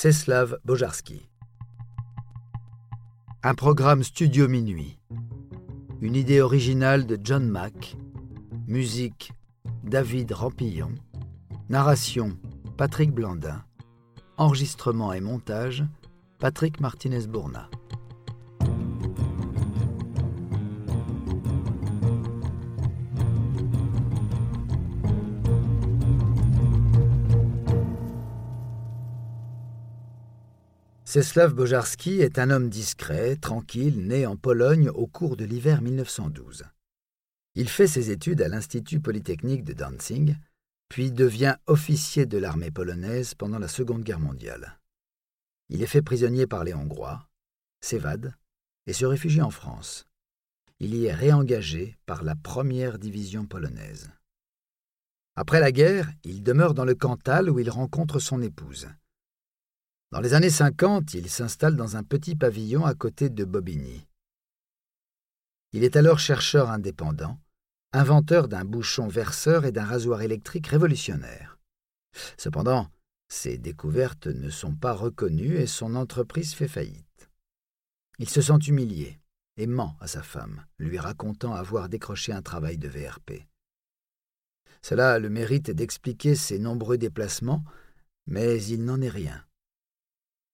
Czeslaw Bojarski. Un programme studio minuit. Une idée originale de John Mack. Musique David Rampillon. Narration Patrick Blandin. Enregistrement et montage Patrick Martinez-Bourna. Czeslaw Bojarski est un homme discret, tranquille, né en Pologne au cours de l'hiver 1912. Il fait ses études à l'Institut polytechnique de Danzig, puis devient officier de l'armée polonaise pendant la Seconde Guerre mondiale. Il est fait prisonnier par les Hongrois, s'évade et se réfugie en France. Il y est réengagé par la première division polonaise. Après la guerre, il demeure dans le Cantal où il rencontre son épouse. Dans les années 50, il s'installe dans un petit pavillon à côté de Bobigny. Il est alors chercheur indépendant, inventeur d'un bouchon verseur et d'un rasoir électrique révolutionnaire. Cependant, ses découvertes ne sont pas reconnues et son entreprise fait faillite. Il se sent humilié et ment à sa femme, lui racontant avoir décroché un travail de VRP. Cela a le mérite d'expliquer ses nombreux déplacements, mais il n'en est rien.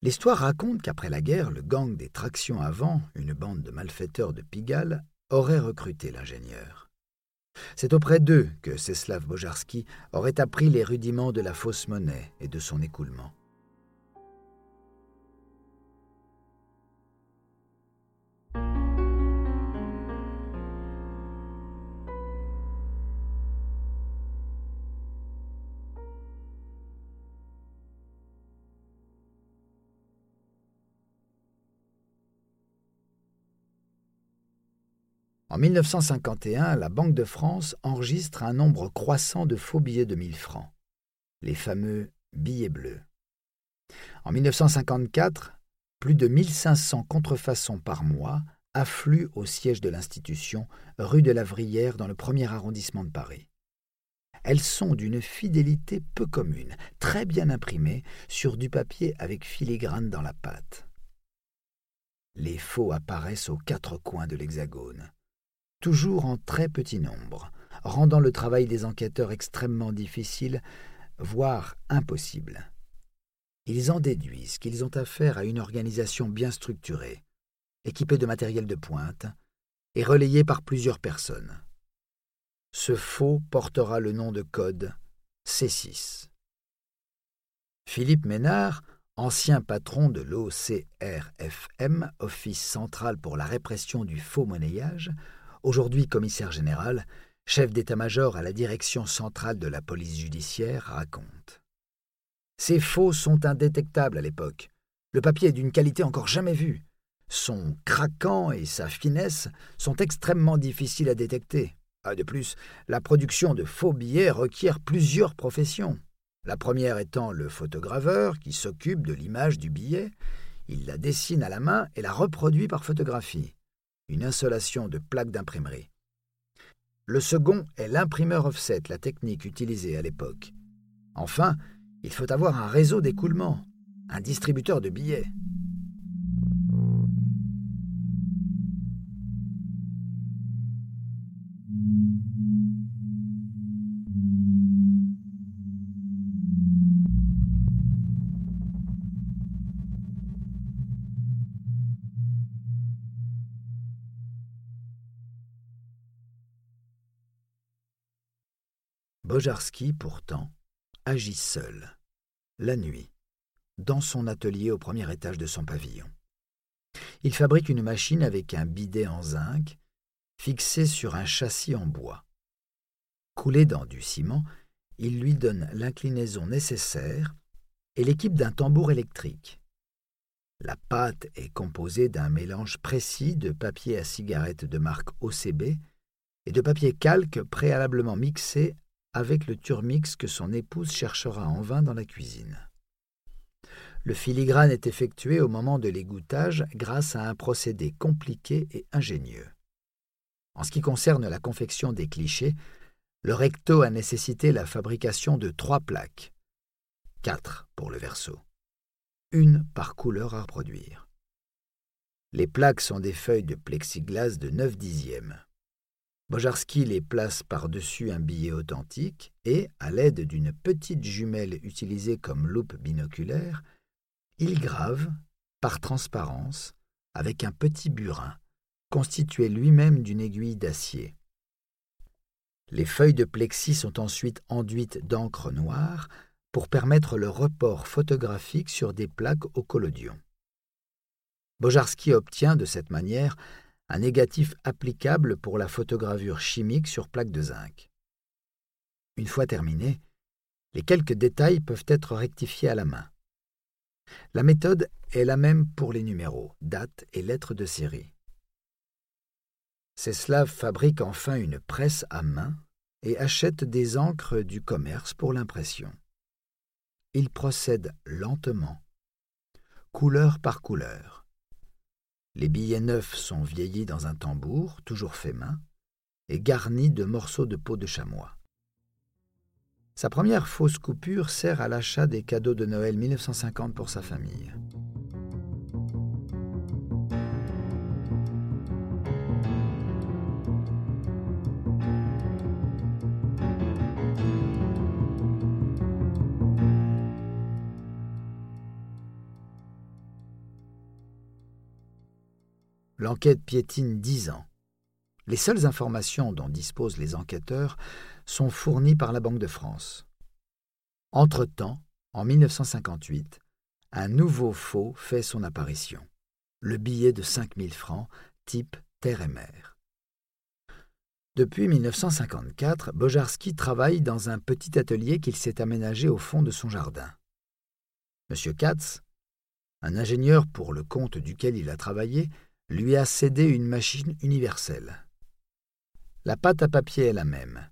L'histoire raconte qu'après la guerre, le gang des tractions avant, une bande de malfaiteurs de Pigalle, aurait recruté l'ingénieur. C'est auprès d'eux que Czeslaw Bojarski aurait appris les rudiments de la fausse monnaie et de son écoulement. En 1951, la Banque de France enregistre un nombre croissant de faux billets de 1000 francs, les fameux billets bleus. En 1954, plus de 1500 contrefaçons par mois affluent au siège de l'institution, rue de la Vrière, dans le premier arrondissement de Paris. Elles sont d'une fidélité peu commune, très bien imprimées sur du papier avec filigrane dans la pâte. Les faux apparaissent aux quatre coins de l'hexagone toujours en très petit nombre, rendant le travail des enquêteurs extrêmement difficile, voire impossible. Ils en déduisent qu'ils ont affaire à une organisation bien structurée, équipée de matériel de pointe et relayée par plusieurs personnes. Ce faux portera le nom de code C6. Philippe Ménard, ancien patron de l'OCRFM, Office central pour la répression du faux monnayage, aujourd'hui commissaire général, chef d'état-major à la direction centrale de la police judiciaire, raconte. Ces faux sont indétectables à l'époque. Le papier est d'une qualité encore jamais vue. Son craquant et sa finesse sont extrêmement difficiles à détecter. Ah, de plus, la production de faux billets requiert plusieurs professions. La première étant le photograveur qui s'occupe de l'image du billet. Il la dessine à la main et la reproduit par photographie une installation de plaques d'imprimerie. Le second est l'imprimeur offset, la technique utilisée à l'époque. Enfin, il faut avoir un réseau d'écoulement, un distributeur de billets. Bojarski, pourtant, agit seul, la nuit, dans son atelier au premier étage de son pavillon. Il fabrique une machine avec un bidet en zinc, fixé sur un châssis en bois. Coulé dans du ciment, il lui donne l'inclinaison nécessaire et l'équipe d'un tambour électrique. La pâte est composée d'un mélange précis de papier à cigarette de marque OCB et de papier calque préalablement mixé avec le turmix que son épouse cherchera en vain dans la cuisine. Le filigrane est effectué au moment de l'égouttage grâce à un procédé compliqué et ingénieux. En ce qui concerne la confection des clichés, le recto a nécessité la fabrication de trois plaques, quatre pour le verso, une par couleur à reproduire. Les plaques sont des feuilles de plexiglas de 9 dixièmes. Bojarski les place par-dessus un billet authentique et, à l'aide d'une petite jumelle utilisée comme loupe binoculaire, il grave, par transparence, avec un petit burin, constitué lui-même d'une aiguille d'acier. Les feuilles de plexi sont ensuite enduites d'encre noire pour permettre le report photographique sur des plaques au collodion. Bojarski obtient de cette manière un négatif applicable pour la photogravure chimique sur plaque de zinc. Une fois terminé, les quelques détails peuvent être rectifiés à la main. La méthode est la même pour les numéros, dates et lettres de série. Ceslav fabrique enfin une presse à main et achète des encres du commerce pour l'impression. Il procède lentement, couleur par couleur. Les billets neufs sont vieillis dans un tambour, toujours fait main, et garnis de morceaux de peau de chamois. Sa première fausse coupure sert à l'achat des cadeaux de Noël 1950 pour sa famille. L'enquête piétine dix ans. Les seules informations dont disposent les enquêteurs sont fournies par la Banque de France. Entre-temps, en 1958, un nouveau faux fait son apparition, le billet de 5000 francs type terre et mer. Depuis 1954, Bojarski travaille dans un petit atelier qu'il s'est aménagé au fond de son jardin. M. Katz, un ingénieur pour le compte duquel il a travaillé, lui a cédé une machine universelle. La pâte à papier est la même.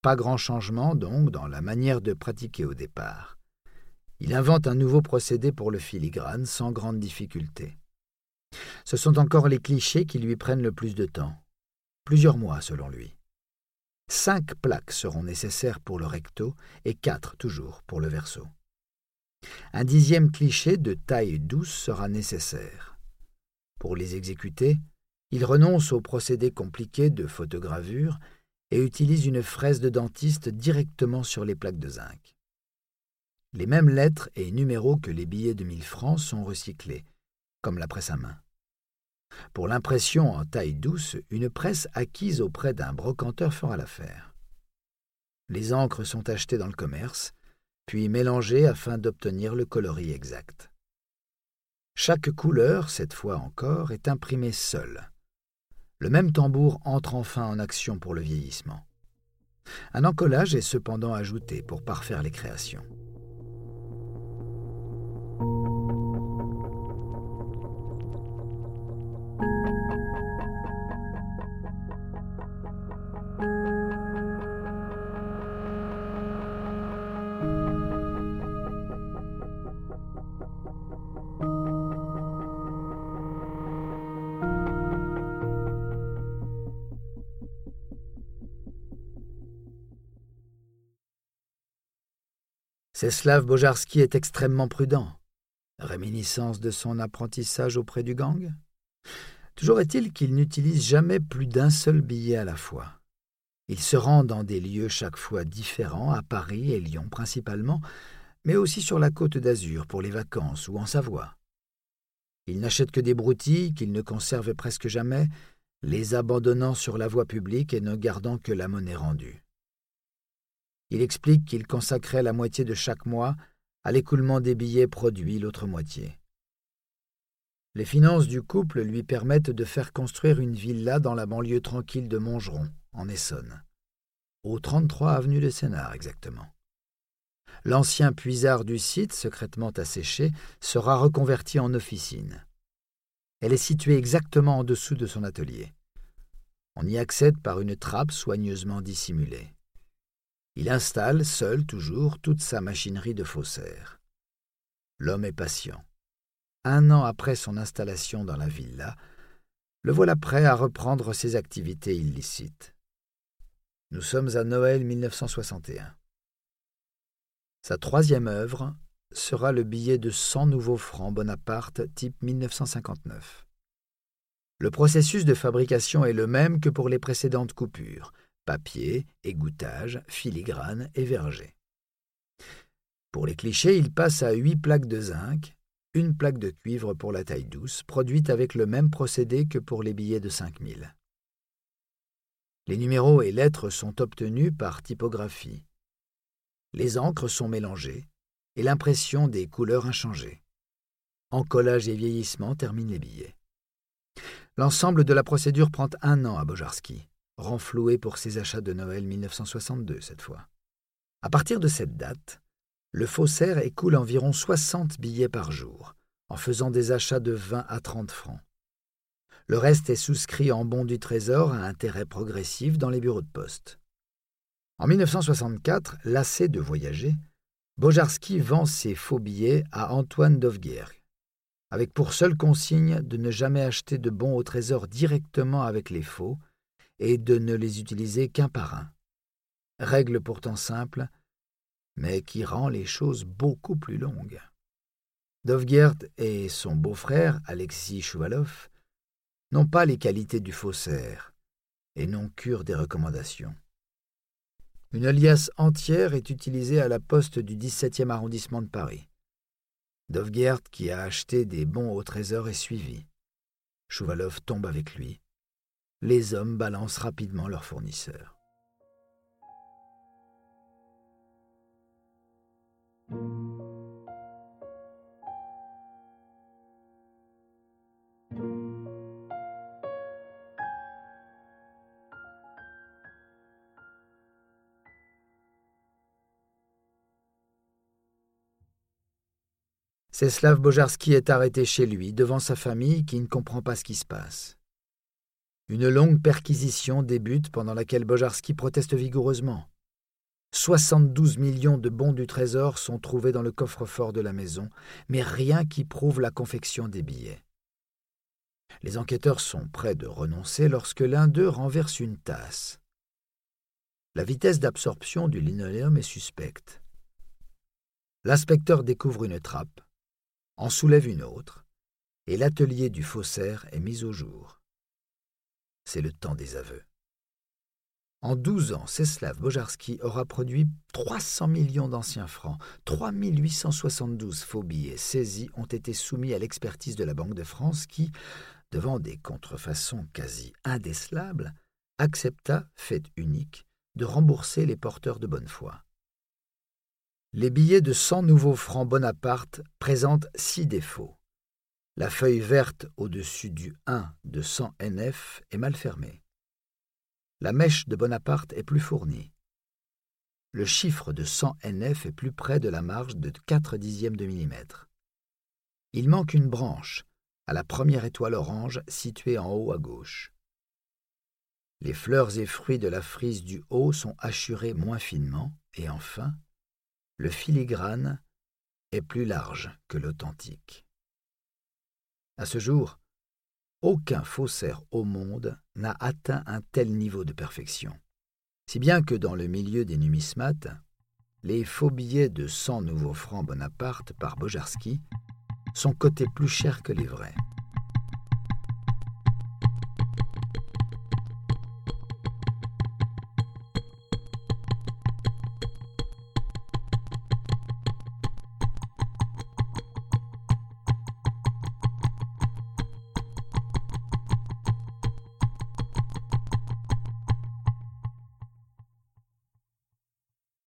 Pas grand changement donc dans la manière de pratiquer au départ. Il invente un nouveau procédé pour le filigrane sans grande difficulté. Ce sont encore les clichés qui lui prennent le plus de temps. Plusieurs mois selon lui. Cinq plaques seront nécessaires pour le recto et quatre toujours pour le verso. Un dixième cliché de taille douce sera nécessaire. Pour les exécuter, il renonce au procédé compliqué de photogravure et utilise une fraise de dentiste directement sur les plaques de zinc. Les mêmes lettres et numéros que les billets de 1000 francs sont recyclés, comme la presse à main. Pour l'impression en taille douce, une presse acquise auprès d'un brocanteur fera l'affaire. Les encres sont achetées dans le commerce, puis mélangées afin d'obtenir le coloris exact. Chaque couleur, cette fois encore, est imprimée seule. Le même tambour entre enfin en action pour le vieillissement. Un encollage est cependant ajouté pour parfaire les créations. Ceslav Bojarski est extrêmement prudent. Réminiscence de son apprentissage auprès du gang? Toujours est-il qu'il n'utilise jamais plus d'un seul billet à la fois. Il se rend dans des lieux chaque fois différents, à Paris et Lyon principalement, mais aussi sur la côte d'Azur pour les vacances ou en Savoie. Il n'achète que des broutilles qu'il ne conserve presque jamais, les abandonnant sur la voie publique et ne gardant que la monnaie rendue. Il explique qu'il consacrait la moitié de chaque mois à l'écoulement des billets produits l'autre moitié. Les finances du couple lui permettent de faire construire une villa dans la banlieue tranquille de Montgeron, en Essonne, au 33 avenue de Sénart exactement. L'ancien puisard du site, secrètement asséché, sera reconverti en officine. Elle est située exactement en dessous de son atelier. On y accède par une trappe soigneusement dissimulée. Il installe, seul toujours, toute sa machinerie de faussaire. L'homme est patient. Un an après son installation dans la villa, le voilà prêt à reprendre ses activités illicites. Nous sommes à Noël 1961. Sa troisième œuvre, sera le billet de 100 nouveaux francs Bonaparte type 1959. Le processus de fabrication est le même que pour les précédentes coupures papier, égouttage, filigrane et verger. Pour les clichés, il passe à huit plaques de zinc, une plaque de cuivre pour la taille douce, produite avec le même procédé que pour les billets de 5000. Les numéros et lettres sont obtenus par typographie. Les encres sont mélangées et l'impression des couleurs inchangées. Encollage et vieillissement terminent les billets. L'ensemble de la procédure prend un an à Bojarski, renfloué pour ses achats de Noël 1962 cette fois. À partir de cette date, le faussaire écoule environ 60 billets par jour, en faisant des achats de 20 à 30 francs. Le reste est souscrit en bons du Trésor à intérêt progressif dans les bureaux de poste. En 1964, lassé de voyager, Bojarski vend ses faux billets à Antoine Dovguergue, avec pour seule consigne de ne jamais acheter de bons au Trésor directement avec les faux et de ne les utiliser qu'un par un. Règle pourtant simple, mais qui rend les choses beaucoup plus longues. Dovgert et son beau-frère, Alexis Chouvalov, n'ont pas les qualités du faussaire et n'ont cure des recommandations. Une liasse entière est utilisée à la poste du 17e arrondissement de Paris. Dovgert, qui a acheté des bons au trésor, est suivi. Chouvalov tombe avec lui. Les hommes balancent rapidement leurs fournisseurs. Czeslaw Bojarski est arrêté chez lui, devant sa famille qui ne comprend pas ce qui se passe. Une longue perquisition débute pendant laquelle Bojarski proteste vigoureusement. 72 millions de bons du Trésor sont trouvés dans le coffre-fort de la maison, mais rien qui prouve la confection des billets. Les enquêteurs sont prêts de renoncer lorsque l'un d'eux renverse une tasse. La vitesse d'absorption du linoléum est suspecte. L'inspecteur découvre une trappe, en soulève une autre, et l'atelier du faussaire est mis au jour. C'est le temps des aveux. En douze ans, Czeslaw Bojarski aura produit 300 millions d'anciens francs. 3872 faux billets saisis ont été soumis à l'expertise de la Banque de France qui, devant des contrefaçons quasi indécelables, accepta, fait unique, de rembourser les porteurs de bonne foi. Les billets de 100 nouveaux francs Bonaparte présentent six défauts. La feuille verte au-dessus du 1 de 100 NF est mal fermée. La mèche de Bonaparte est plus fournie. Le chiffre de 100 NF est plus près de la marge de 4 dixièmes de millimètre. Il manque une branche, à la première étoile orange située en haut à gauche. Les fleurs et fruits de la frise du haut sont hachurés moins finement, et enfin, le filigrane est plus large que l'authentique. À ce jour, aucun faussaire au monde n'a atteint un tel niveau de perfection. Si bien que dans le milieu des numismates, les faux billets de 100 nouveaux francs Bonaparte par Bojarski sont cotés plus cher que les vrais.